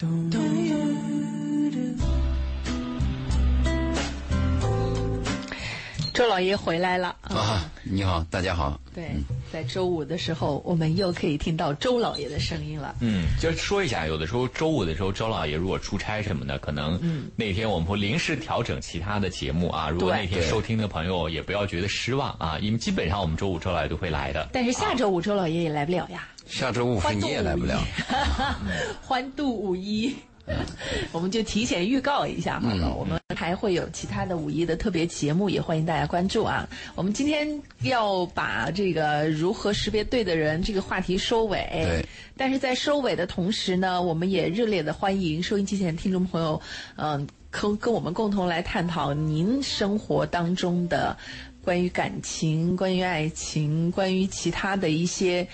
don't 周老爷回来了啊！你好，大家好。对，在周五的时候，我们又可以听到周老爷的声音了。嗯，就说一下，有的时候周五的时候，周老爷如果出差什么的，可能那天我们会临时调整其他的节目啊。如果那天收听的朋友也不要觉得失望啊，因为基本上我们周五周老爷都会来的。但是下周五周老爷也来不了呀。下周五你也来不了。欢度五一。我们就提前预告一下好了，我们还会有其他的五一的特别节目，也欢迎大家关注啊。我们今天要把这个如何识别对的人这个话题收尾，对。但是在收尾的同时呢，我们也热烈的欢迎收音机前的听众朋友，嗯，跟跟我们共同来探讨您生活当中的关于感情、关于爱情、关于其他的一些。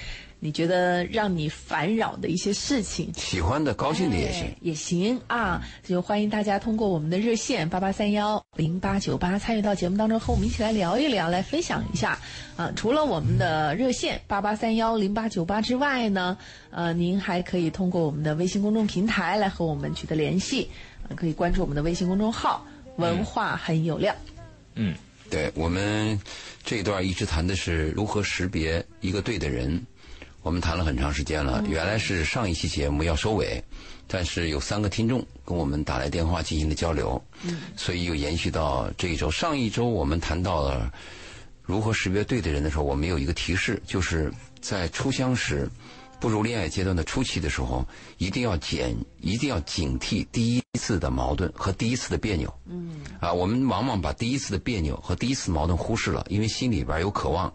你觉得让你烦扰的一些事情，喜欢的、高兴的也行，也行啊！就欢迎大家通过我们的热线八八三幺零八九八参与到节目当中，和我们一起来聊一聊，来分享一下啊！除了我们的热线八八三幺零八九八之外呢，呃，您还可以通过我们的微信公众平台来和我们取得联系，可以关注我们的微信公众号“文化很有料”。嗯，对我们这一段一直谈的是如何识别一个对的人。我们谈了很长时间了，原来是上一期节目要收尾，但是有三个听众跟我们打来电话进行了交流，所以又延续到这一周。上一周我们谈到了如何识别对的人的时候，我们有一个提示，就是在初相识、步入恋爱阶段的初期的时候，一定要减，一定要警惕第一次的矛盾和第一次的别扭。嗯，啊，我们往往把第一次的别扭和第一次矛盾忽视了，因为心里边有渴望。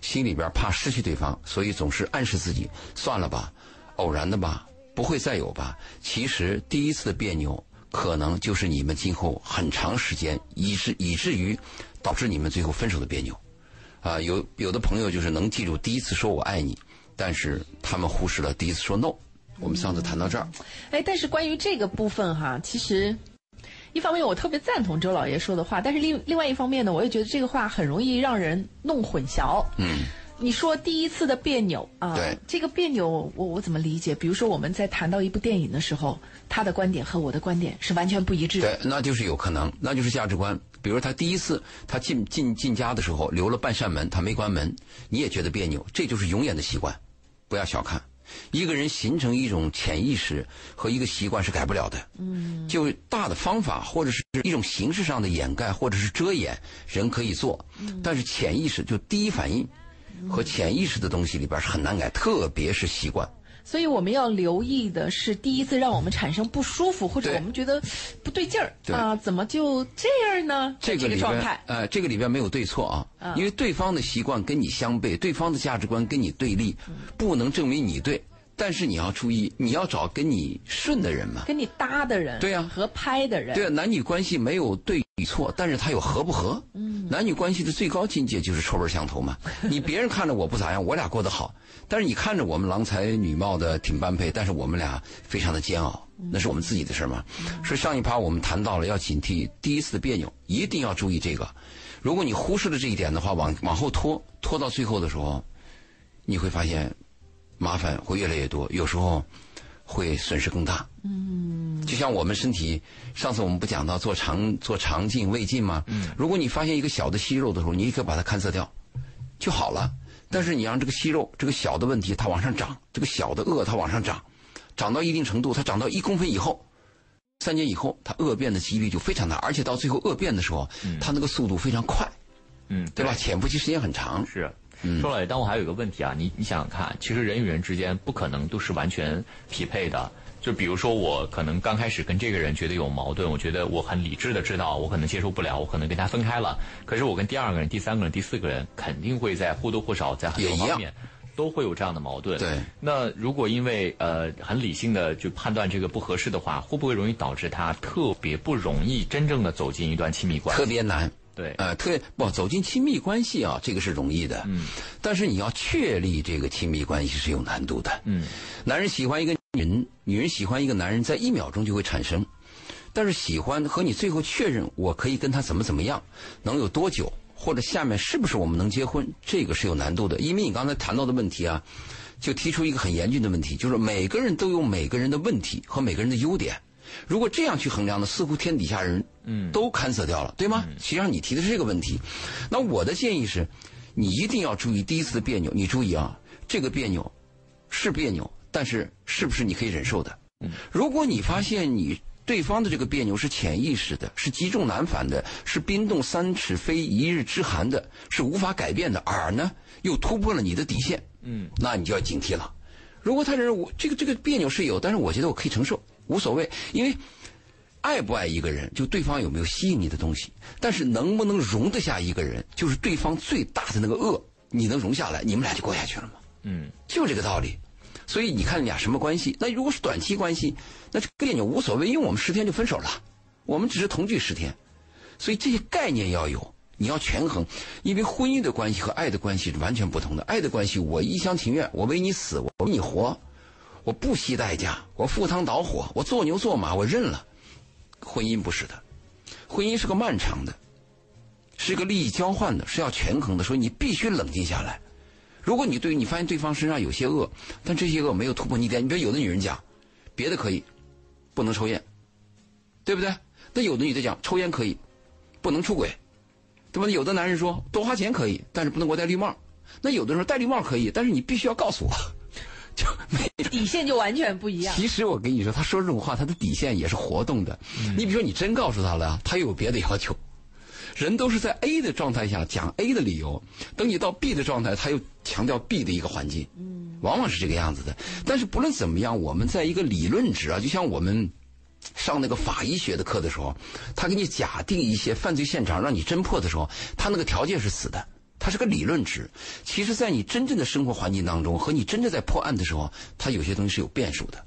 心里边怕失去对方，所以总是暗示自己算了吧，偶然的吧，不会再有吧。其实第一次的别扭，可能就是你们今后很长时间，以致以至于导致你们最后分手的别扭。啊，有有的朋友就是能记住第一次说我爱你，但是他们忽视了第一次说 no。我们上次谈到这儿。哎，但是关于这个部分哈，其实。一方面我特别赞同周老爷说的话，但是另另外一方面呢，我也觉得这个话很容易让人弄混淆。嗯，你说第一次的别扭啊，对，这个别扭我我怎么理解？比如说我们在谈到一部电影的时候，他的观点和我的观点是完全不一致。对，那就是有可能，那就是价值观。比如他第一次他进进进家的时候留了半扇门，他没关门，你也觉得别扭，这就是永远的习惯，不要小看。一个人形成一种潜意识和一个习惯是改不了的。嗯，就大的方法或者是一种形式上的掩盖或者是遮掩，人可以做。嗯，但是潜意识就第一反应和潜意识的东西里边是很难改，特别是习惯。所以我们要留意的是，第一次让我们产生不舒服或者我们觉得不对劲儿啊，怎么就这样呢？这个状态，呃，这个里边没有对错啊，因为对方的习惯跟你相悖，对方的价值观跟你对立，不能证明你对。但是你要注意，你要找跟你顺的人嘛，跟你搭的人，对呀，合拍的人，对啊，男女关系没有对与错，但是他有合不合？嗯，男女关系的最高境界就是臭味相投嘛。你别人看着我不咋样，我俩过得好，但是你看着我们郎才女貌的挺般配，但是我们俩非常的煎熬，那是我们自己的事嘛。所以上一趴我们谈到了要警惕第一次的别扭，一定要注意这个。如果你忽视了这一点的话，往往后拖，拖到最后的时候，你会发现。麻烦会越来越多，有时候会损失更大。嗯，就像我们身体，上次我们不讲到做肠做肠镜胃镜吗？嗯，如果你发现一个小的息肉的时候，你立刻把它勘测掉，就好了。但是你让这个息肉这个小的问题它往上涨，这个小的恶它往上涨，长到一定程度，它长到一公分以后，三年以后，它恶变的几率就非常大，而且到最后恶变的时候，它那个速度非常快。嗯，对吧？潜伏期时间很长。是。说了，但我还有一个问题啊，你你想想看，其实人与人之间不可能都是完全匹配的。就比如说，我可能刚开始跟这个人觉得有矛盾，我觉得我很理智的知道我可能接受不了，我可能跟他分开了。可是我跟第二个人、第三个人、第四个人，肯定会在或多或少在很多方面都会有这样的矛盾。对。那如果因为呃很理性的就判断这个不合适的话，会不会容易导致他特别不容易真正的走进一段亲密关系？特别难。对，呃，特别不走进亲密关系啊，这个是容易的。嗯，但是你要确立这个亲密关系是有难度的。嗯，男人喜欢一个女人，女人喜欢一个男人，在一秒钟就会产生。但是喜欢和你最后确认我可以跟他怎么怎么样，能有多久，或者下面是不是我们能结婚，这个是有难度的。因为你刚才谈到的问题啊，就提出一个很严峻的问题，就是每个人都有每个人的问题和每个人的优点。如果这样去衡量呢，似乎天底下人嗯都勘测掉了，对吗？实际上你提的是这个问题。那我的建议是，你一定要注意第一次的别扭。你注意啊，这个别扭是别扭，但是是不是你可以忍受的？如果你发现你对方的这个别扭是潜意识的，是积重难返的，是冰冻三尺非一日之寒的，是无法改变的，而呢又突破了你的底线，嗯，那你就要警惕了。如果他认为我这个这个别扭是有，但是我觉得我可以承受，无所谓，因为爱不爱一个人，就对方有没有吸引你的东西，但是能不能容得下一个人，就是对方最大的那个恶，你能容下来，你们俩就过下去了吗？嗯，就这个道理。所以你看你俩什么关系？那如果是短期关系，那这别扭无所谓，因为我们十天就分手了，我们只是同居十天，所以这些概念要有，你要权衡，因为婚姻的关系和爱的关系是完全不同的。爱的关系，我一厢情愿，我为你死，我为你活，我不惜代价，我赴汤蹈火，我做牛做马，我认了。婚姻不是的，婚姻是个漫长的，是个利益交换的，是要权衡的，所以你必须冷静下来。如果你对你发现对方身上有些恶，但这些恶没有突破你点，你比如有的女人讲，别的可以，不能抽烟，对不对？那有的女的讲抽烟可以，不能出轨，对吧？有的男人说多花钱可以，但是不能给我戴绿帽。那有的时候戴绿帽可以，但是你必须要告诉我，就没 底线就完全不一样。其实我跟你说，他说这种话，他的底线也是活动的。你比如说，你真告诉他了，他又有别的要求。人都是在 A 的状态下讲 A 的理由，等你到 B 的状态，他又强调 B 的一个环境。嗯，往往是这个样子的。但是不论怎么样，我们在一个理论值啊，就像我们上那个法医学的课的时候，他给你假定一些犯罪现场让你侦破的时候，他那个条件是死的。它是个理论值，其实，在你真正的生活环境当中，和你真正在破案的时候，它有些东西是有变数的，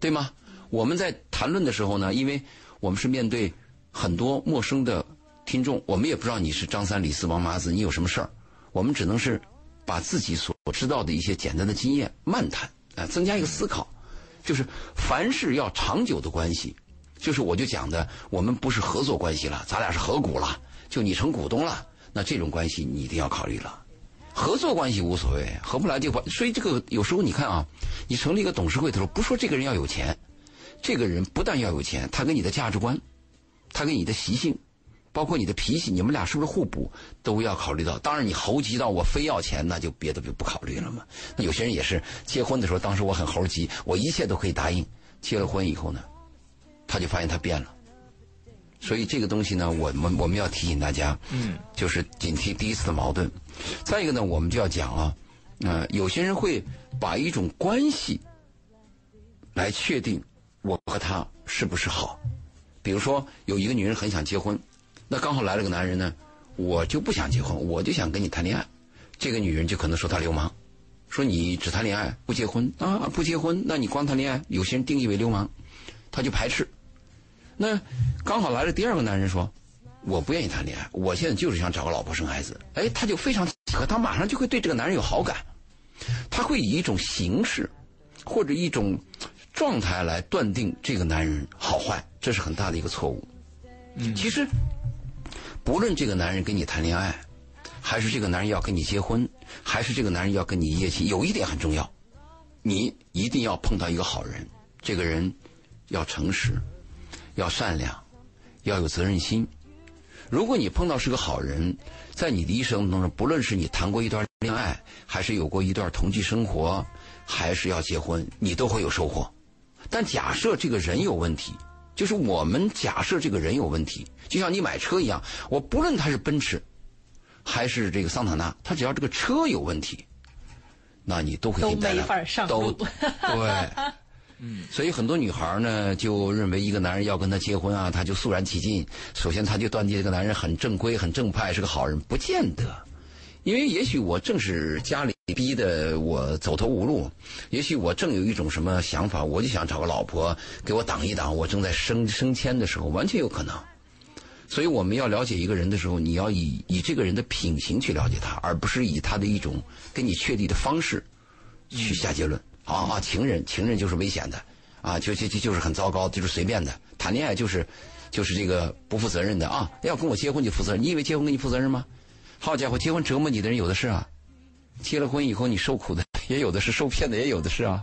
对吗？我们在谈论的时候呢，因为我们是面对很多陌生的听众，我们也不知道你是张三李四王麻子，你有什么事儿，我们只能是把自己所知道的一些简单的经验漫谈啊，增加一个思考，就是凡事要长久的关系，就是我就讲的，我们不是合作关系了，咱俩是合股了，就你成股东了。那这种关系你一定要考虑了，合作关系无所谓，合不来就把。所以这个有时候你看啊，你成立一个董事会的时候，不说这个人要有钱，这个人不但要有钱，他跟你的价值观，他跟你的习性，包括你的脾气，你们俩是不是互补，都要考虑到。当然你猴急到我非要钱，那就别的就不考虑了嘛。那有些人也是结婚的时候，当时我很猴急，我一切都可以答应。结了婚以后呢，他就发现他变了。所以这个东西呢，我们我们要提醒大家，嗯，就是警惕第一次的矛盾。再一个呢，我们就要讲啊，呃，有些人会把一种关系来确定我和他是不是好。比如说，有一个女人很想结婚，那刚好来了个男人呢，我就不想结婚，我就想跟你谈恋爱。这个女人就可能说他流氓，说你只谈恋爱不结婚啊，不结婚，那你光谈恋爱，有些人定义为流氓，他就排斥。那刚好来了第二个男人说：“我不愿意谈恋爱，我现在就是想找个老婆生孩子。”哎，他就非常契合，他马上就会对这个男人有好感，他会以一种形式或者一种状态来断定这个男人好坏，这是很大的一个错误。嗯，其实不论这个男人跟你谈恋爱，还是这个男人要跟你结婚，还是这个男人要跟你一夜情，有一点很重要，你一定要碰到一个好人，这个人要诚实。要善良，要有责任心。如果你碰到是个好人，在你的一生当中，不论是你谈过一段恋爱，还是有过一段同居生活，还是要结婚，你都会有收获。但假设这个人有问题，就是我们假设这个人有问题，就像你买车一样，我不论他是奔驰，还是这个桑塔纳，他只要这个车有问题，那你都会都给你带来没法上路都对。嗯，所以很多女孩呢就认为一个男人要跟她结婚啊，她就肃然起敬。首先，她就断定这个男人很正规、很正派，是个好人，不见得。因为也许我正是家里逼的我走投无路，也许我正有一种什么想法，我就想找个老婆给我挡一挡，我正在升升迁的时候，完全有可能。所以我们要了解一个人的时候，你要以以这个人的品行去了解他，而不是以他的一种跟你确立的方式去下结论。啊啊，情人，情人就是危险的，啊，就就就就是很糟糕，就是随便的。谈恋爱就是，就是这个不负责任的啊！要跟我结婚就负责任，你以为结婚给你负责任吗？好家伙，结婚折磨你的人有的是啊！结了婚以后你受苦的也有的是受骗的，也有的是啊。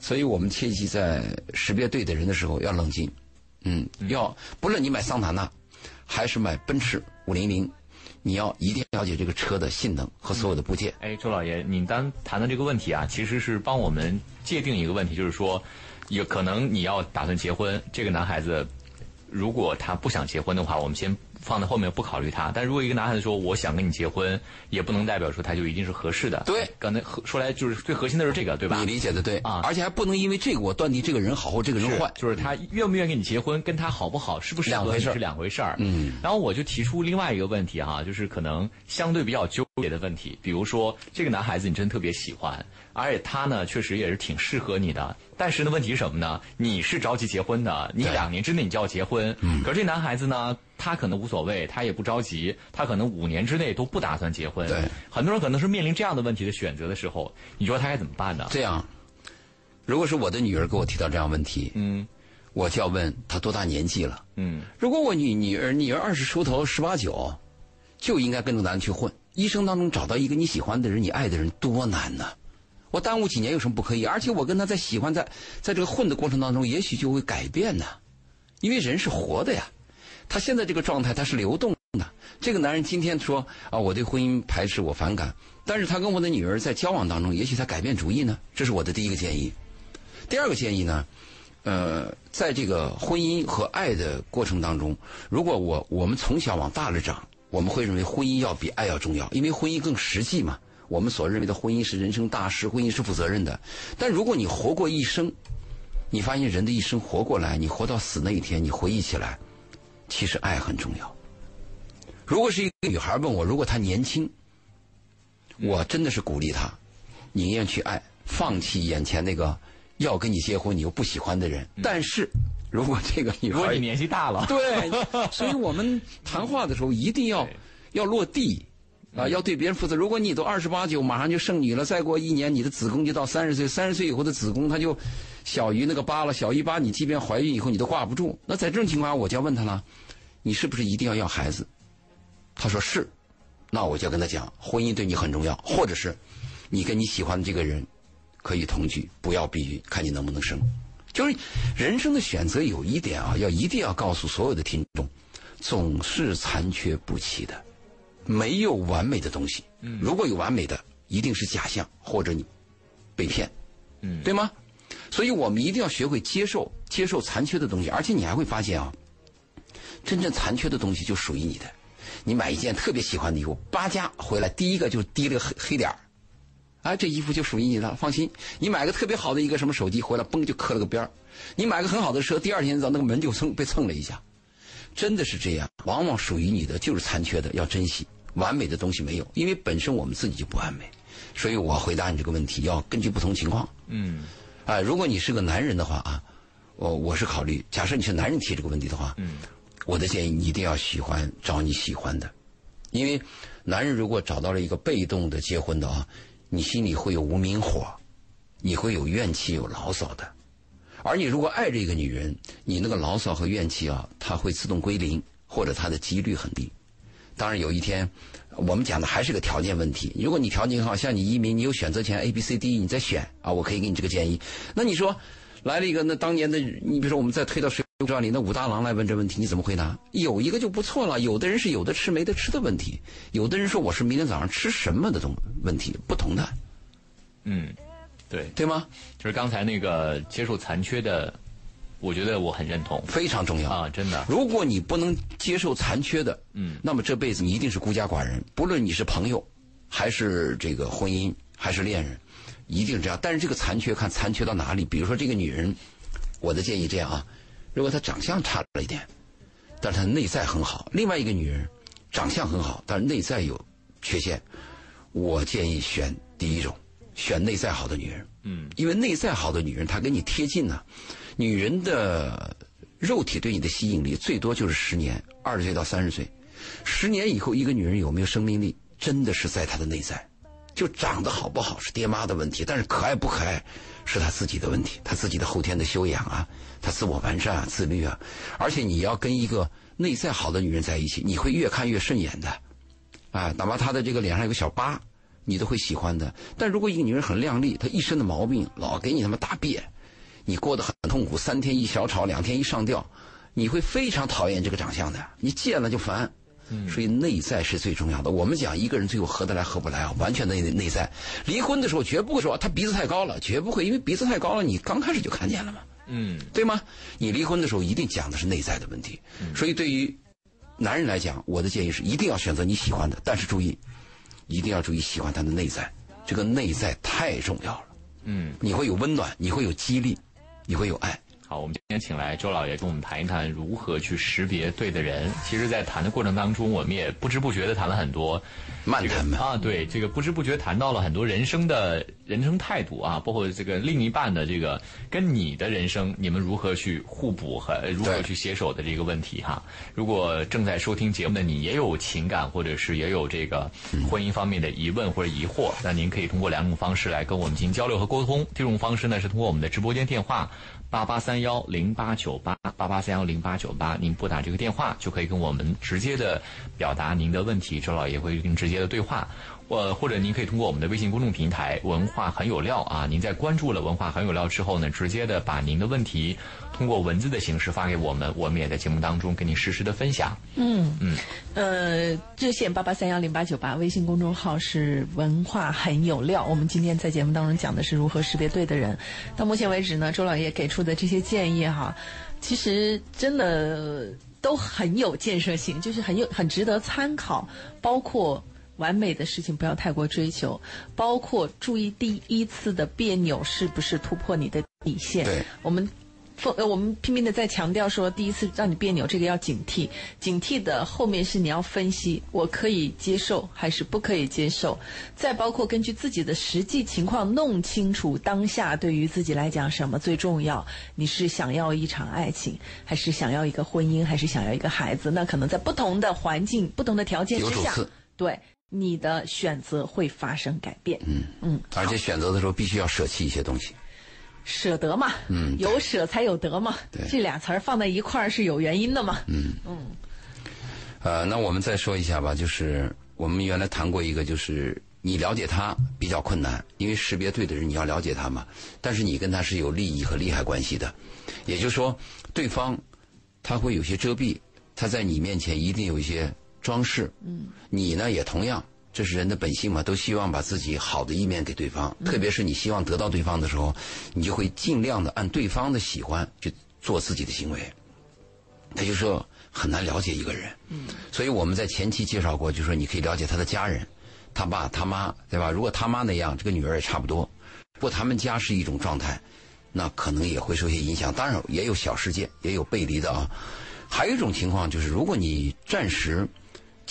所以我们切记在识别对的人的时候要冷静，嗯，要不论你买桑塔纳还是买奔驰五零零，你要一定了解这个车的性能和所有的部件。哎，周老爷，您刚谈的这个问题啊，其实是帮我们界定一个问题，就是说，有可能你要打算结婚，这个男孩子如果他不想结婚的话，我们先。放在后面不考虑他，但如果一个男孩子说我想跟你结婚，也不能代表说他就一定是合适的。对，刚才说来就是最核心的是这个，对吧？你理解的对啊，而且还不能因为这个我断定这个人好或这个人坏，就是他愿不愿意跟你结婚，跟他好不好，是不是两回事是两回事儿。嗯，然后我就提出另外一个问题哈，就是可能相对比较纠结的问题，比如说这个男孩子你真特别喜欢。而且他呢，确实也是挺适合你的。但是呢，问题是什么呢？你是着急结婚的，你两年之内你就要结婚。嗯。可是这男孩子呢，他可能无所谓，他也不着急，他可能五年之内都不打算结婚。对。很多人可能是面临这样的问题的选择的时候，你说他该怎么办呢？这样，如果是我的女儿给我提到这样问题，嗯，我就要问她多大年纪了？嗯。如果我女女儿女儿二十出头十八九，就应该跟着男的去混。一生当中找到一个你喜欢的人、你爱的人多难呢？我耽误几年有什么不可以？而且我跟他在喜欢在在这个混的过程当中，也许就会改变呢。因为人是活的呀，他现在这个状态他是流动的。这个男人今天说啊，我对婚姻排斥，我反感。但是他跟我的女儿在交往当中，也许他改变主意呢。这是我的第一个建议。第二个建议呢，呃，在这个婚姻和爱的过程当中，如果我我们从小往大了长，我们会认为婚姻要比爱要重要，因为婚姻更实际嘛。我们所认为的婚姻是人生大事，婚姻是负责任的。但如果你活过一生，你发现人的一生活过来，你活到死那一天，你回忆起来，其实爱很重要。如果是一个女孩问我，如果她年轻，我真的是鼓励她，宁愿去爱，放弃眼前那个要跟你结婚你又不喜欢的人。但是，如果这个女孩，如果你年纪大了，对，所以我们谈话的时候一定要 要落地。啊，要对别人负责。如果你都二十八九，马上就剩女了，再过一年，你的子宫就到三十岁，三十岁以后的子宫它就小于那个八了，小于八，你即便怀孕以后你都挂不住。那在这种情况下，我就要问他了，你是不是一定要要孩子？他说是，那我就要跟他讲，婚姻对你很重要，或者是你跟你喜欢的这个人可以同居，不要避孕，看你能不能生。就是人生的选择有一点啊，要一定要告诉所有的听众，总是残缺不齐的。没有完美的东西，如果有完美的，一定是假象或者你被骗，嗯对吗？所以我们一定要学会接受接受残缺的东西，而且你还会发现啊，真正残缺的东西就属于你的。你买一件特别喜欢的衣服，八家回来第一个就滴了个黑黑点儿，啊，这衣服就属于你的，放心。你买个特别好的一个什么手机回来，嘣就磕了个边儿。你买个很好的车，第二天早那个门就蹭被蹭了一下。真的是这样，往往属于你的就是残缺的，要珍惜。完美的东西没有，因为本身我们自己就不完美，所以我回答你这个问题要根据不同情况。嗯，啊，如果你是个男人的话啊，我我是考虑，假设你是男人提这个问题的话，嗯，我的建议你一定要喜欢找你喜欢的，因为男人如果找到了一个被动的结婚的啊，你心里会有无名火，你会有怨气有牢骚的。而你如果爱着一个女人，你那个牢骚和怨气啊，它会自动归零，或者它的几率很低。当然有一天，我们讲的还是个条件问题。如果你条件很好，像你移民，你有选择权 A、B、C、D，你再选啊，我可以给你这个建议。那你说来了一个，那当年的，你比如说我们再推到《水浒传》里，那武大郎来问这问题，你怎么回答？有一个就不错了。有的人是有的吃没得吃的问题，有的人说我是明天早上吃什么的东问题，不同的。嗯。对对吗？就是刚才那个接受残缺的，我觉得我很认同，非常重要啊！真的，如果你不能接受残缺的，嗯，那么这辈子你一定是孤家寡人。不论你是朋友，还是这个婚姻，还是恋人，一定是这样。但是这个残缺看残缺到哪里？比如说这个女人，我的建议这样啊：如果她长相差了一点，但是她内在很好；另外一个女人长相很好，但是内在有缺陷，我建议选第一种。选内在好的女人，嗯，因为内在好的女人她跟你贴近呢。女人的肉体对你的吸引力最多就是十年，二十岁到三十岁。十年以后，一个女人有没有生命力，真的是在她的内在。就长得好不好是爹妈的问题，但是可爱不可爱是她自己的问题，她自己的后天的修养啊，她自我完善啊，自律啊。而且你要跟一个内在好的女人在一起，你会越看越顺眼的，啊，哪怕她的这个脸上有个小疤。你都会喜欢的。但如果一个女人很靓丽，她一身的毛病，老给你他妈大便，你过得很痛苦，三天一小吵，两天一上吊，你会非常讨厌这个长相的，你见了就烦。所以内在是最重要的。我们讲一个人最后合得来合不来啊，完全的内内在。离婚的时候绝不会说他鼻子太高了，绝不会，因为鼻子太高了，你刚开始就看见了嘛，嗯，对吗？你离婚的时候一定讲的是内在的问题。所以对于男人来讲，我的建议是一定要选择你喜欢的，但是注意，一定要注意喜欢他的内在，这个内在太重要了。嗯，你会有温暖，你会有激励，你会有爱。好，我们今天请来周老爷跟我们谈一谈如何去识别对的人。其实，在谈的过程当中，我们也不知不觉的谈了很多慢谈嘛啊，对，这个不知不觉谈到了很多人生的人生态度啊，包括这个另一半的这个跟你的人生，你们如何去互补和如何去携手的这个问题哈。如果正在收听节目的你也有情感或者是也有这个婚姻方面的疑问或者疑惑，那您可以通过两种方式来跟我们进行交流和沟通。第一种方式呢是通过我们的直播间电话。八八三幺零八九八八八三幺零八九八，您拨打这个电话就可以跟我们直接的表达您的问题，周老爷会跟直接的对话。呃，或者您可以通过我们的微信公众平台“文化很有料”啊，您在关注了“文化很有料”之后呢，直接的把您的问题通过文字的形式发给我们，我们也在节目当中跟您实时的分享。嗯嗯，呃，热线八八三幺零八九八，微信公众号是文化很有料。我们今天在节目当中讲的是如何识别对的人。到目前为止呢，周老爷给出的这些建议哈，其实真的都很有建设性，就是很有很值得参考，包括。完美的事情不要太过追求，包括注意第一次的别扭是不是突破你的底线。对，我们我们拼命的在强调说，第一次让你别扭，这个要警惕。警惕的后面是你要分析，我可以接受还是不可以接受。再包括根据自己的实际情况弄清楚当下对于自己来讲什么最重要。你是想要一场爱情，还是想要一个婚姻，还是想要一个孩子？那可能在不同的环境、不同的条件之下对你的选择会发生改变。嗯。嗯，而且选择的时候必须要舍弃一些东西。舍得嘛，嗯。有舍才有得嘛，对。这俩词儿放在一块儿是有原因的嘛。嗯。呃，那我们再说一下吧，就是我们原来谈过一个，就是你了解他比较困难，因为识别对的人你要了解他嘛，但是你跟他是有利益和利害关系的，也就是说，对方他会有些遮蔽，他在你面前一定有一些装饰，嗯，你呢也同样。这是人的本性嘛，都希望把自己好的一面给对方，特别是你希望得到对方的时候，你就会尽量的按对方的喜欢去做自己的行为。他就说很难了解一个人。嗯，所以我们在前期介绍过，就说你可以了解他的家人，他爸他妈，对吧？如果他妈那样，这个女儿也差不多。不过他们家是一种状态，那可能也会受些影响。当然也有小事件，也有背离的啊。还有一种情况就是，如果你暂时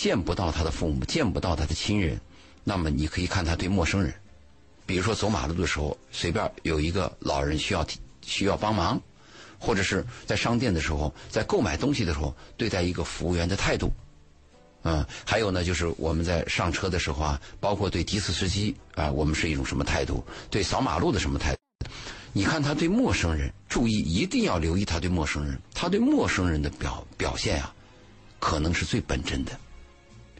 见不到他的父母，见不到他的亲人，那么你可以看他对陌生人，比如说走马路的时候，随便有一个老人需要需要帮忙。或者是在商店的时候，在购买东西的时候，对待一个服务员的态度，嗯，还有呢，就是我们在上车的时候啊，包括对的士司机啊，我们是一种什么态度？对扫马路的什么态度？你看他对陌生人，注意一定要留意他对陌生人，他对陌生人的表表现啊，可能是最本真的，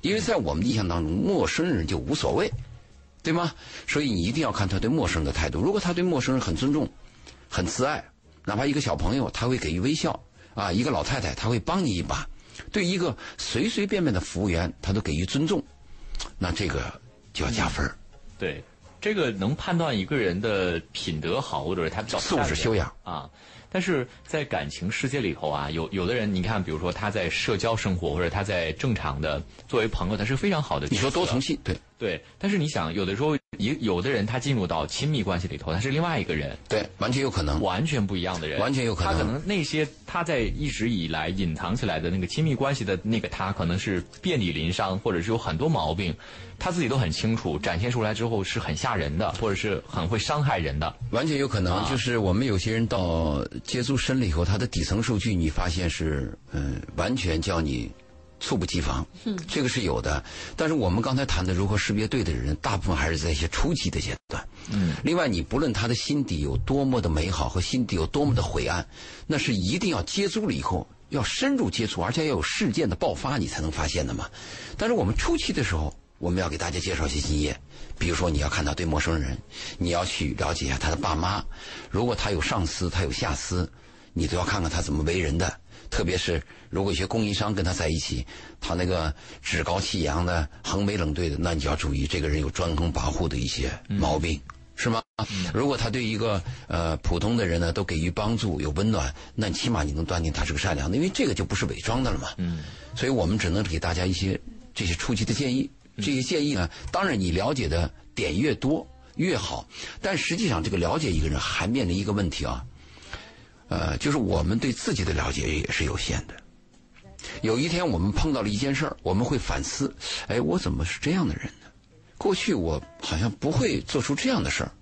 因为在我们的印象当中，陌生人就无所谓，对吗？所以你一定要看他对陌生人的态度。如果他对陌生人很尊重、很慈爱。哪怕一个小朋友，他会给予微笑啊；一个老太太，他会帮你一把；对一个随随便便的服务员，他都给予尊重，那这个就要加分、嗯、对，这个能判断一个人的品德好，或者是他比较素质修养啊。但是在感情世界里头啊，有有的人，你看，比如说他在社交生活，或者他在正常的作为朋友，他是非常好的。你说多重性，对对。但是你想，有的时候，一有的人他进入到亲密关系里头，他是另外一个人，对，完全有可能，完全不一样的人，完全有可能。他可能那些他在一直以来隐藏起来的那个亲密关系的那个他，可能是遍体鳞伤，或者是有很多毛病，他自己都很清楚，展现出来之后是很吓人的，或者是很会伤害人的。完全有可能，啊、就是我们有些人到接触深了以后，他的底层数据你发现是嗯，完全叫你。猝不及防，嗯，这个是有的。但是我们刚才谈的如何识别对的人，大部分还是在一些初级的阶段，嗯。另外，你不论他的心底有多么的美好和心底有多么的晦暗，那是一定要接触了以后，要深入接触，而且要有事件的爆发，你才能发现的嘛。但是我们初期的时候，我们要给大家介绍一些经验，比如说你要看到对陌生人，你要去了解一下他的爸妈，如果他有上司，他有下司，你都要看看他怎么为人的。特别是如果一些供应商跟他在一起，他那个趾高气扬的、横眉冷对的，那你就要注意这个人有专横跋扈的一些毛病，是吗？如果他对一个呃普通的人呢都给予帮助、有温暖，那起码你能断定他是个善良的，因为这个就不是伪装的了嘛。嗯，所以我们只能给大家一些这些初级的建议。这些建议呢，当然你了解的点越多越好，但实际上这个了解一个人还面临一个问题啊。呃，就是我们对自己的了解也是有限的。有一天我们碰到了一件事儿，我们会反思：哎，我怎么是这样的人呢？过去我好像不会做出这样的事儿，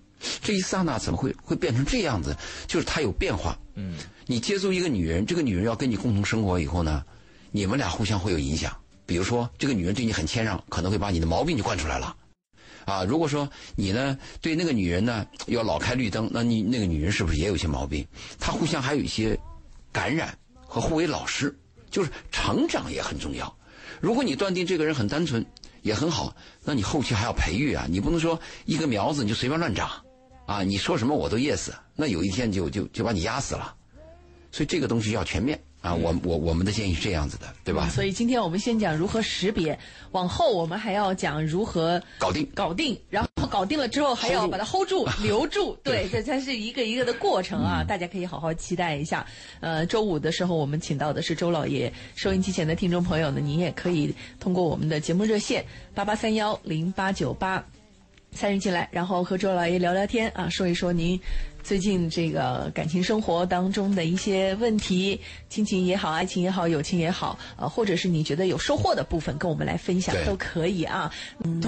这一刹那怎么会会变成这样子？就是他有变化。嗯，你接触一个女人，这个女人要跟你共同生活以后呢，你们俩互相会有影响。比如说，这个女人对你很谦让，可能会把你的毛病就惯出来了。啊，如果说你呢对那个女人呢要老开绿灯，那你那个女人是不是也有些毛病？她互相还有一些感染和互为老师，就是成长也很重要。如果你断定这个人很单纯也很好，那你后期还要培育啊，你不能说一个苗子你就随便乱长，啊，你说什么我都 yes，那有一天就就就把你压死了。所以这个东西要全面。啊，我我我们的建议是这样子的，对吧？所以今天我们先讲如何识别，往后我们还要讲如何搞定，搞定，然后搞定了之后还要把它 hold 住、留住，对，这才是一个一个的过程啊！大家可以好好期待一下。呃，周五的时候我们请到的是周老爷，收音机前的听众朋友呢，您也可以通过我们的节目热线八八三幺零八九八参与进来，然后和周老爷聊聊天啊，说一说您。最近这个感情生活当中的一些问题，亲情也好，爱情也好，友情也好，呃，或者是你觉得有收获的部分，跟我们来分享都可以啊。嗯。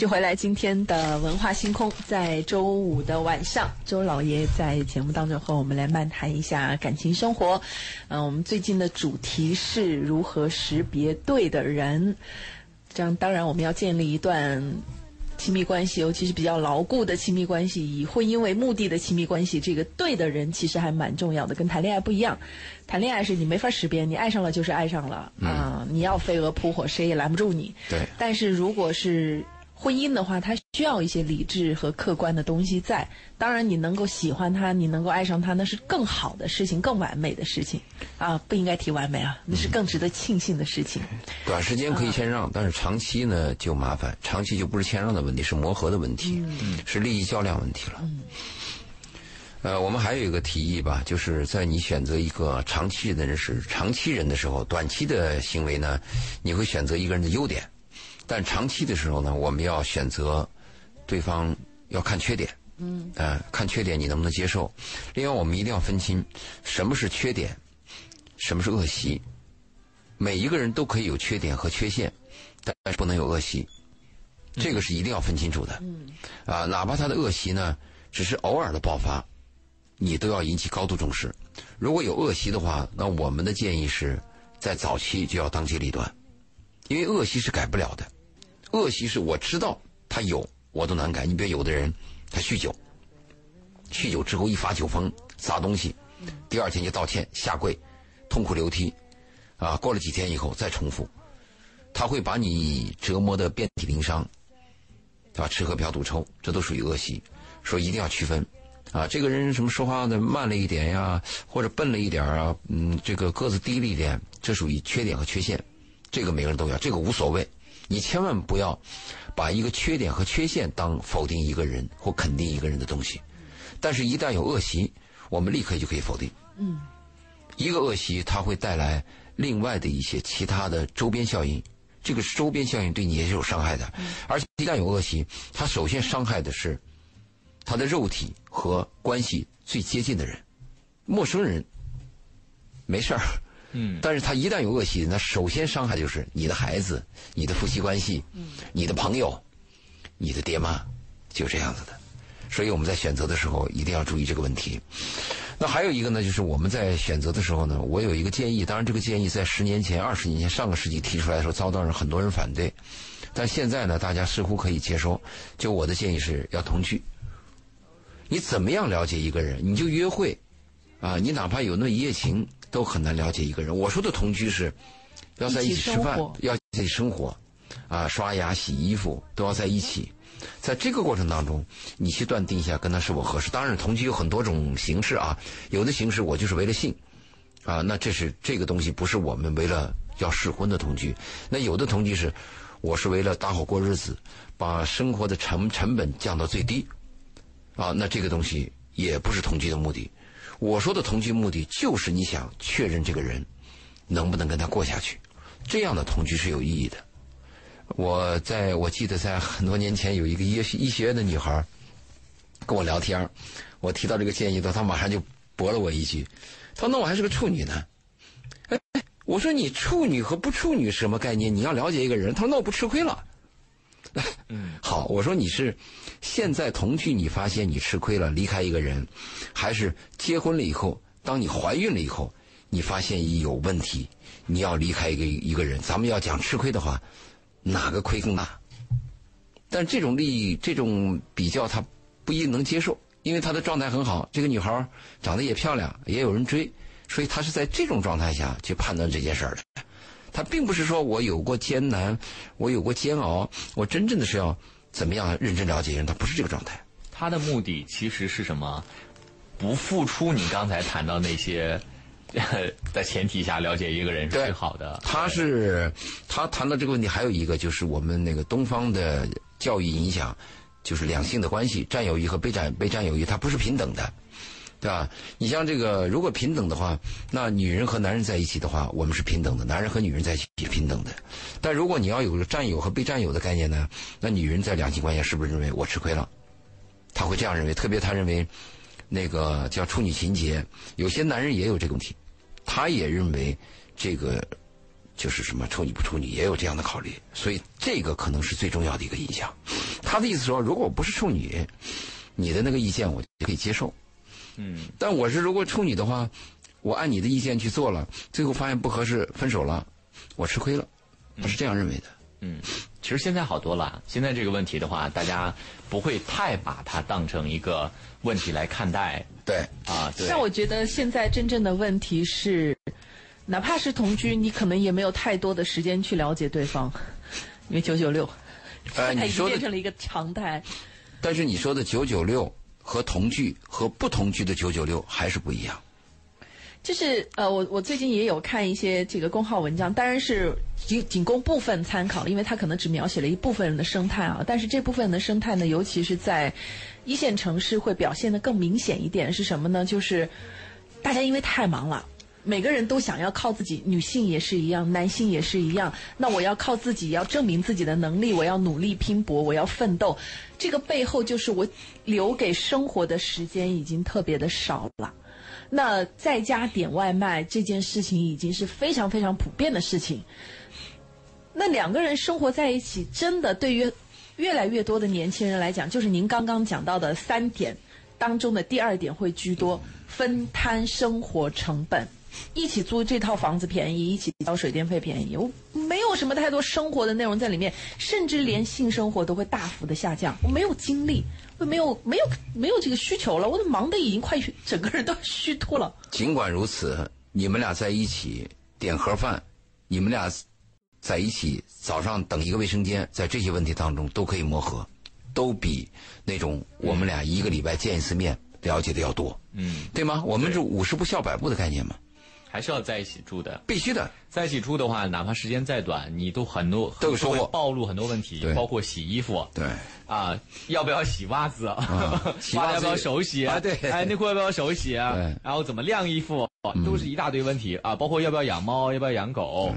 续回来，今天的文化星空，在周五的晚上，周老爷在节目当中和我们来漫谈一下感情生活。嗯，我们最近的主题是如何识别对的人。这样，当然我们要建立一段亲密关系，尤其是比较牢固的亲密关系，以婚姻为目的的亲密关系。这个对的人其实还蛮重要的，跟谈恋爱不一样。谈恋爱是你没法识别，你爱上了就是爱上了啊，你要飞蛾扑火，谁也拦不住你。对。但是如果是婚姻的话，它需要一些理智和客观的东西在。当然，你能够喜欢他，你能够爱上他，那是更好的事情，更完美的事情。啊，不应该提完美啊，那是更值得庆幸的事情。短时间可以谦让，但是长期呢就麻烦。长期就不是谦让的问题，是磨合的问题，是利益较量问题了。呃，我们还有一个提议吧，就是在你选择一个长期的人是长期人的时候，短期的行为呢，你会选择一个人的优点。但长期的时候呢，我们要选择对方要看缺点，嗯，呃，看缺点你能不能接受？另外，我们一定要分清什么是缺点，什么是恶习。每一个人都可以有缺点和缺陷，但是不能有恶习，这个是一定要分清楚的。嗯，啊，哪怕他的恶习呢，只是偶尔的爆发，你都要引起高度重视。如果有恶习的话，那我们的建议是在早期就要当机立断，因为恶习是改不了的。恶习是我知道他有，我都难改。你比如有的人，他酗酒，酗酒之后一发酒疯砸东西，第二天就道歉下跪，痛哭流涕，啊，过了几天以后再重复，他会把你折磨的遍体鳞伤，对吧？吃喝嫖赌抽，这都属于恶习，所以一定要区分。啊，这个人什么说话的慢了一点呀，或者笨了一点啊，嗯，这个个子低了一点，这属于缺点和缺陷，这个每个人都要，这个无所谓。你千万不要把一个缺点和缺陷当否定一个人或肯定一个人的东西，但是，一旦有恶习，我们立刻就可以否定。嗯，一个恶习它会带来另外的一些其他的周边效应，这个周边效应对你也是有伤害的。而且，一旦有恶习，它首先伤害的是他的肉体和关系最接近的人，陌生人没事儿。嗯，但是他一旦有恶习，那首先伤害就是你的孩子、你的夫妻关系、你的朋友、你的爹妈，就这样子的。所以我们在选择的时候一定要注意这个问题。那还有一个呢，就是我们在选择的时候呢，我有一个建议。当然，这个建议在十年前、二十年前、上个世纪提出来的时候，遭到了很多人反对。但现在呢，大家似乎可以接受。就我的建议是要同居。你怎么样了解一个人？你就约会，啊，你哪怕有那一夜情，都很难了解一个人。我说的同居是，要在一起吃饭，要一起生活，啊，刷牙、洗衣服都要在一起。在这个过程当中，你去断定一下跟他是否合适。当然，同居有很多种形式啊，有的形式我就是为了性，啊，那这是这个东西不是我们为了要试婚的同居。那有的同居是，我是为了搭伙过日子，把生活的成成本降到最低，啊，那这个东西也不是同居的目的。我说的同居目的就是你想确认这个人能不能跟他过下去，这样的同居是有意义的。我在我记得在很多年前有一个医医学院的女孩跟我聊天我提到这个建议的，她马上就驳了我一句，她说：“那我还是个处女呢。”哎，我说你处女和不处女是什么概念？你要了解一个人。她说：“那我不吃亏了。”嗯，好，我说你是现在同居，你发现你吃亏了，离开一个人，还是结婚了以后，当你怀孕了以后，你发现有问题，你要离开一个一个人？咱们要讲吃亏的话。哪个亏更大？但这种利益、这种比较，他不一定能接受，因为他的状态很好，这个女孩长得也漂亮，也有人追，所以他是在这种状态下去判断这件事儿的。他并不是说我有过艰难，我有过煎熬，我真正的是要怎么样认真了解人，他不是这个状态。他的目的其实是什么？不付出你刚才谈到那些。的前提下了解一个人是最好的。他是他谈到这个问题，还有一个就是我们那个东方的教育影响，就是两性的关系，占有欲和被占被占有欲，它不是平等的，对吧？你像这个，如果平等的话，那女人和男人在一起的话，我们是平等的；男人和女人在一起是平等的。但如果你要有个占有和被占有的概念呢，那女人在两性关系是不是认为我吃亏了？他会这样认为，特别他认为那个叫处女情节，有些男人也有这个问题。他也认为，这个就是什么处女不处女也有这样的考虑，所以这个可能是最重要的一个影响。他的意思说，如果我不是处女，你的那个意见我就可以接受。嗯。但我是如果处女的话，我按你的意见去做了，最后发现不合适，分手了，我吃亏了。我是这样认为的。嗯。其实现在好多了，现在这个问题的话，大家不会太把它当成一个问题来看待。对啊，对。但我觉得现在真正的问题是，哪怕是同居，你可能也没有太多的时间去了解对方，因为九九六，呃，你说变成了一个常态。但是你说的九九六和同居和不同居的九九六还是不一样。就是呃，我我最近也有看一些这个公号文章，当然是仅仅供部分参考，因为它可能只描写了一部分人的生态啊。但是这部分人的生态呢，尤其是在一线城市会表现的更明显一点，是什么呢？就是大家因为太忙了，每个人都想要靠自己，女性也是一样，男性也是一样。那我要靠自己，要证明自己的能力，我要努力拼搏，我要奋斗。这个背后就是我留给生活的时间已经特别的少了。那在家点外卖这件事情已经是非常非常普遍的事情。那两个人生活在一起，真的对于越来越多的年轻人来讲，就是您刚刚讲到的三点当中的第二点会居多：分摊生活成本，一起租这套房子便宜，一起交水电费便宜。我没有什么太多生活的内容在里面，甚至连性生活都会大幅的下降。我没有精力。我没有没有没有这个需求了，我都忙得已经快整个人都虚脱了。尽管如此，你们俩在一起点盒饭，你们俩在一起早上等一个卫生间，在这些问题当中都可以磨合，都比那种我们俩一个礼拜见一次面了解的要多。嗯，对吗？我们是五十步笑百步的概念嘛。还是要在一起住的，必须的。在一起住的话，哪怕时间再短，你都很多都有收获，暴露很多问题，包括洗衣服。对啊，要不要 洗袜子？袜子要不要手洗？啊，对。哎，内裤要不要手洗？对。然后怎么晾衣服？都是一大堆问题啊，包括要不要养猫，要不要养狗？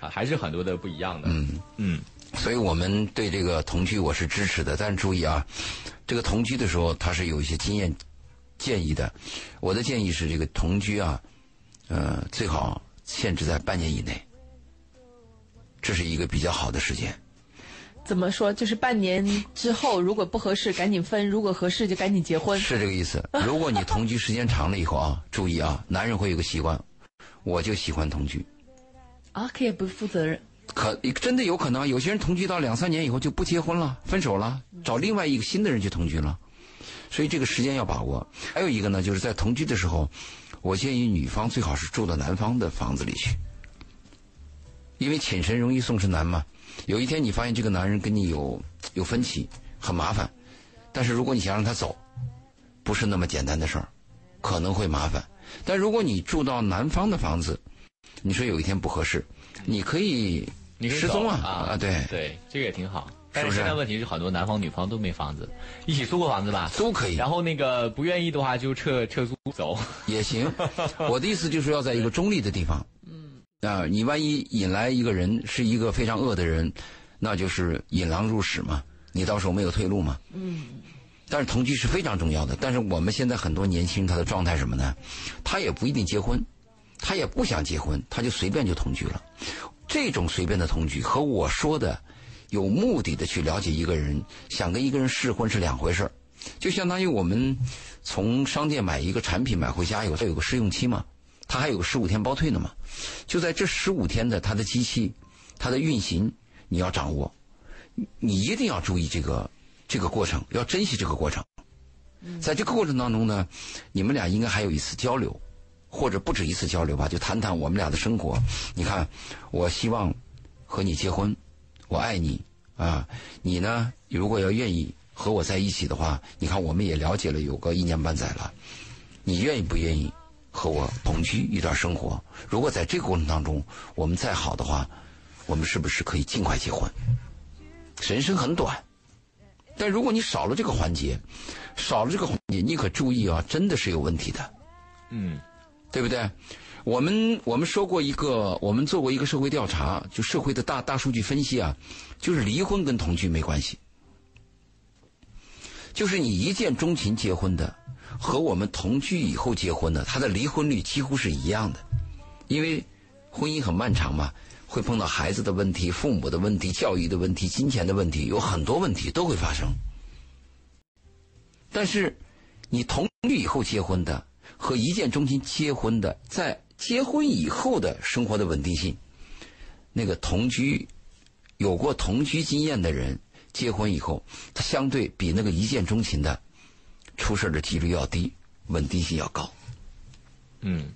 啊，还是很多的不一样的。嗯嗯。所以我们对这个同居我是支持的，但是注意啊，这个同居的时候他是有一些经验建议的。我的建议是这个同居啊。呃，最好限制在半年以内，这是一个比较好的时间。怎么说？就是半年之后，如果不合适，赶紧分；如果合适，就赶紧结婚。是这个意思。如果你同居时间长了以后啊，注意啊，男人会有个习惯，我就喜欢同居。啊，可以不负责任？可真的有可能，有些人同居到两三年以后就不结婚了，分手了，找另外一个新的人去同居了。所以这个时间要把握。还有一个呢，就是在同居的时候，我建议女方最好是住到男方的房子里去，因为请神容易送神难嘛。有一天你发现这个男人跟你有有分歧，很麻烦，但是如果你想让他走，不是那么简单的事儿，可能会麻烦。但如果你住到男方的房子，你说有一天不合适，你可以你失踪啊啊啊对对，这个也挺好。但是现在问题是很多男方女方都没房子，一起租个房子吧？都可以然后那个不愿意的话就撤撤租走。也行。我的意思就是要在一个中立的地方。嗯。啊，你万一引来一个人是一个非常恶的人，那就是引狼入室嘛，你到时候没有退路嘛。嗯。但是同居是非常重要的。但是我们现在很多年轻人他的状态什么呢？他也不一定结婚，他也不想结婚，他就随便就同居了。这种随便的同居和我说的有目的的去了解一个人，想跟一个人试婚是两回事儿。就相当于我们从商店买一个产品买回家以后，它有个试用期嘛，它还有个十五天包退呢嘛。就在这十五天的它的机器、它的运行，你要掌握，你你一定要注意这个这个过程，要珍惜这个过程。在这个过程当中呢，你们俩应该还有一次交流，或者不止一次交流吧，就谈谈我们俩的生活。你看，我希望和你结婚，我爱你啊，你呢，如果要愿意和我在一起的话，你看我们也了解了有个一年半载了，你愿意不愿意和我同居一段生活？如果在这个过程当中我们再好的话，我们是不是可以尽快结婚？人生很短，但如果你少了这个环节，少了这个环节，你可注意啊，真的是有问题的。嗯对不对？我们我们说过一个，我们做过一个社会调查，就社会的大大数据分析啊，就是离婚跟同居没关系，就是你一见钟情结婚的和我们同居以后结婚的，他的离婚率几乎是一样的，因为婚姻很漫长嘛，会碰到孩子的问题、父母的问题、教育的问题、金钱的问题，有很多问题都会发生。但是你同居以后结婚的和一见钟情结婚的，在结婚以后的生活的稳定性，那个同居有过同居经验的人，结婚以后，他相对比那个一见钟情的出事儿的几率要低，稳定性要高。嗯，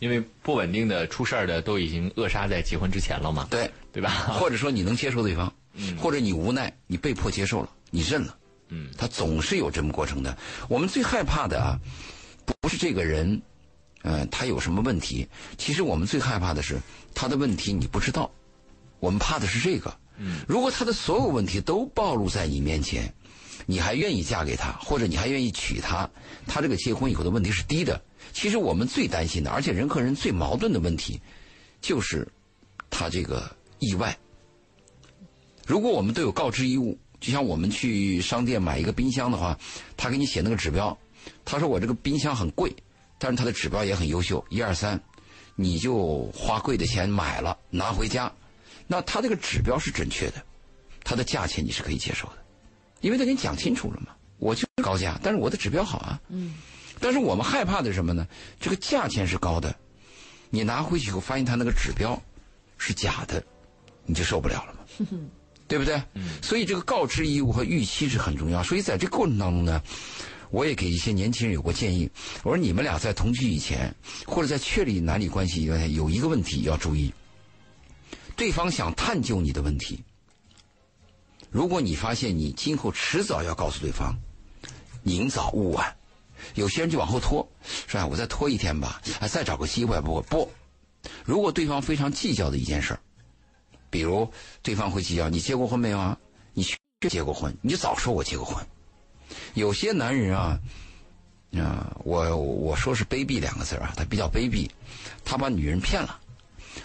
因为不稳定的出事儿的都已经扼杀在结婚之前了嘛，对，对吧？或者说你能接受对方，嗯或者你无奈，你被迫接受了，你认了，嗯他总是有这么过程的。我们最害怕的啊，不是这个人，呃，他有什么问题，其实我们最害怕的是他的问题你不知道，我们怕的是这个。嗯，如果他的所有问题都暴露在你面前，你还愿意嫁给他，或者你还愿意娶他，他这个结婚以后的问题是低的。其实我们最担心的，而且人和人最矛盾的问题，就是他这个意外。如果我们都有告知义务，就像我们去商店买一个冰箱的话，他给你写那个指标，他说我这个冰箱很贵，但是它的指标也很优秀，一二三，你就花贵的钱买了拿回家，那他这个指标是准确的，它的价钱你是可以接受的，因为他给你讲清楚了嘛，我就是高价，但是我的指标好啊。嗯。但是我们害怕的是什么呢？这个价钱是高的，你拿回去以后发现它那个指标是假的，你就受不了了嘛。对不对？所以这个告知义务和预期是很重要。所以在这个过程当中呢，我也给一些年轻人有过建议。我说你们俩在同居以前，或者在确立男女关系以前，有一个问题要注意：对方想探究你的问题。如果你发现你今后迟早要告诉对方，宁早勿晚。有些人就往后拖，说哎，我再拖一天吧，啊，再找个机会不不。如果对方非常计较的一件事儿，比如对方会计较你结过婚没有啊？你确结过婚，你就早说我结过婚。有些男人啊，啊、我我说是卑鄙两个字啊，他比较卑鄙，他把女人骗了，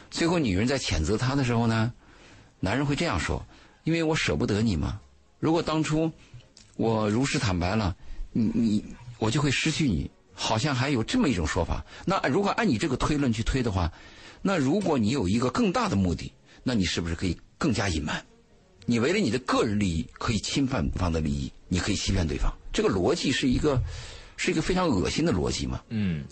最后女人在谴责他的时候呢，男人会这样说：因为我舍不得你嘛。如果当初我如实坦白了，你你我就会失去你。好像还有这么一种说法。那如果按你这个推论去推的话，那如果你有一个更大的目的，那你是不是可以更加隐瞒？你为了你的个人利益，可以侵犯对方的利益，你可以欺骗对方。这个逻辑是一个，是一个非常恶心的逻辑嘛？嗯，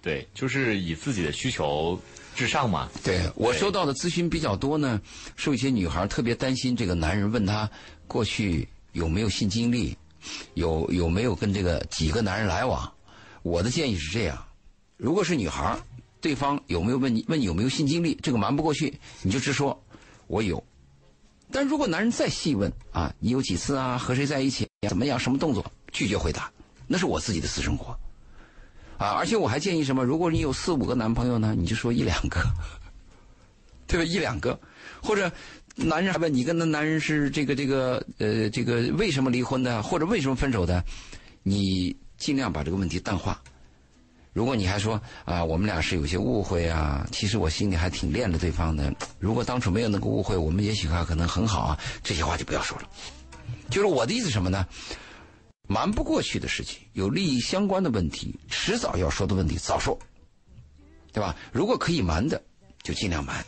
对，就是以自己的需求至上嘛。对我收到的咨询比较多呢，是有一些女孩特别担心这个男人问她过去有没有性经历，有有没有跟这个几个男人来往？我的建议是这样：如果是女孩，对方有没有问你问你有没有性经历，这个瞒不过去，你就直说我有。但如果男人再细问啊，你有几次啊？和谁在一起？怎么样？什么动作？拒绝回答，那是我自己的私生活。啊，而且我还建议什么？如果你有四五个男朋友呢，你就说一两个，对吧？一两个，或者男人还问你跟那男人是这个这个呃这个为什么离婚的，或者为什么分手的，你尽量把这个问题淡化。如果你还说啊，我们俩是有些误会啊，其实我心里还挺恋着对方的。如果当初没有那个误会，我们也许还可能很好啊。这些话就不要说了。就是我的意思什么呢？瞒不过去的事情，有利益相关的问题，迟早要说的问题，早说，对吧？如果可以瞒的，就尽量瞒。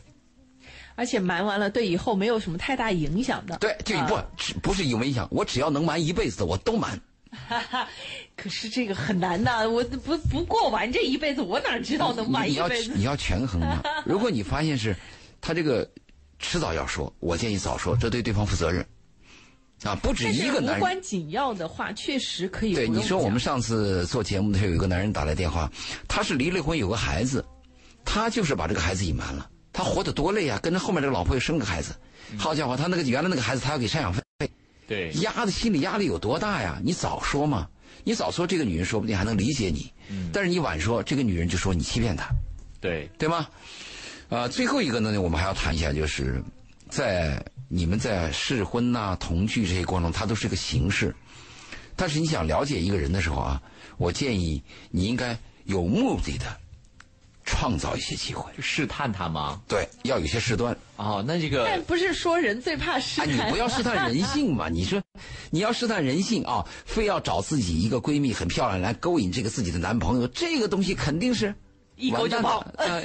而且瞒完了，对以后没有什么太大影响的。对，就不只不是有影响，我只要能瞒一辈子的，我都瞒。哈哈，可是这个很难呐！我不不过完这一辈子，我哪知道能完一辈子？你要你要权衡嘛。如果你发现是，他这个迟早要说，我建议早说，这对对方负责任啊。不止一个男人。无关紧要的话，确实可以。对你说，我们上次做节目的时候，有一个男人打来电话，他是离了婚，有个孩子，他就是把这个孩子隐瞒了。他活得多累啊！跟着后面这个老婆又生个孩子，好家伙，他那个原来那个孩子，他要给赡养费。对，压的心理压力有多大呀？你早说嘛！你早说，这个女人说不定还能理解你。嗯。但是你晚说，这个女人就说你欺骗她。对。对吗？啊，最后一个呢，我们还要谈一下，就是在你们在试婚呐、同居这些过程中，它都是个形式。但是你想了解一个人的时候啊，我建议你应该有目的的。创造一些机会，试探他吗？对，要有些事端。哦，那这个但不是说人最怕试探。你不要试探人性嘛？你说，你要试探人性啊，非要找自己一个闺蜜很漂亮来勾引这个自己的男朋友，这个东西肯定是一勾就倒，呃，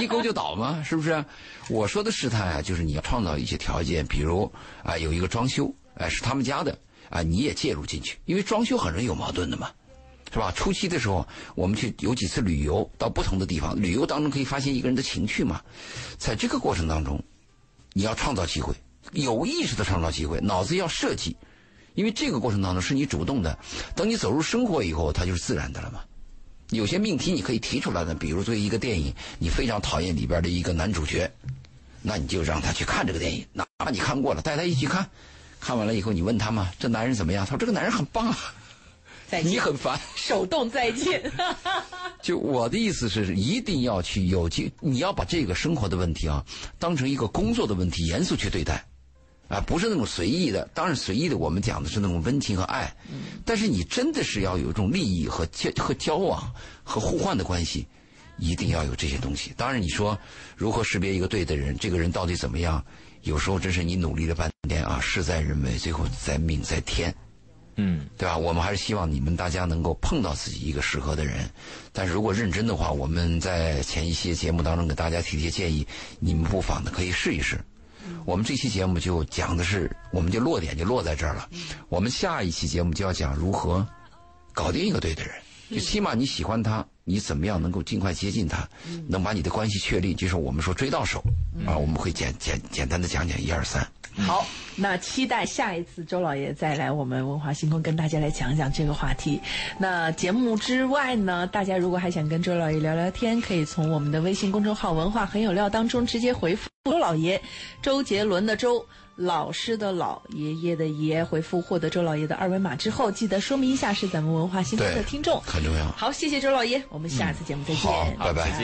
一勾就倒嘛，是不是？我说的试探啊，就是你要创造一些条件，比如啊，有一个装修，哎，是他们家的啊，你也介入进去，因为装修很容易有矛盾的嘛。是吧？初期的时候，我们去有几次旅游到不同的地方，旅游当中可以发现一个人的情趣嘛。在这个过程当中，你要创造机会，有意识的创造机会，脑子要设计，因为这个过程当中是你主动的。等你走入生活以后，它就是自然的了嘛。有些命题你可以提出来的，比如作为一个电影，你非常讨厌里边的一个男主角，那你就让他去看这个电影，哪怕你看过了，带他一起看，看完了以后你问他嘛，这男人怎么样？他说这个男人很棒。啊。你很烦，手动再见。就我的意思是，一定要去有机，你要把这个生活的问题啊，当成一个工作的问题，严肃去对待，啊，不是那种随意的。当然，随意的我们讲的是那种温情和爱，但是你真的是要有一种利益和交和交往和互换的关系，一定要有这些东西。当然，你说如何识别一个对的人，这个人到底怎么样？有时候真是你努力了半天啊，事在人为，最后在命在天。嗯，对吧？我们还是希望你们大家能够碰到自己一个适合的人。但是如果认真的话，我们在前一些节目当中给大家提一些建议，你们不妨呢可以试一试。我们这期节目就讲的是，我们就落点就落在这儿了。我们下一期节目就要讲如何搞定一个对的人，就起码你喜欢他，你怎么样能够尽快接近他，能把你的关系确立，就是我们说追到手啊。我们会简简简单的讲讲一二三。好，那期待下一次周老爷再来我们文化星空跟大家来讲讲这个话题。那节目之外呢，大家如果还想跟周老爷聊聊天，可以从我们的微信公众号“文化很有料”当中直接回复“周老爷”，周杰伦的周，老师的老，爷爷的爷，回复获得周老爷的二维码之后，记得说明一下是咱们文化星空的听众，很重要。好，谢谢周老爷，我们下次节目再见，拜拜。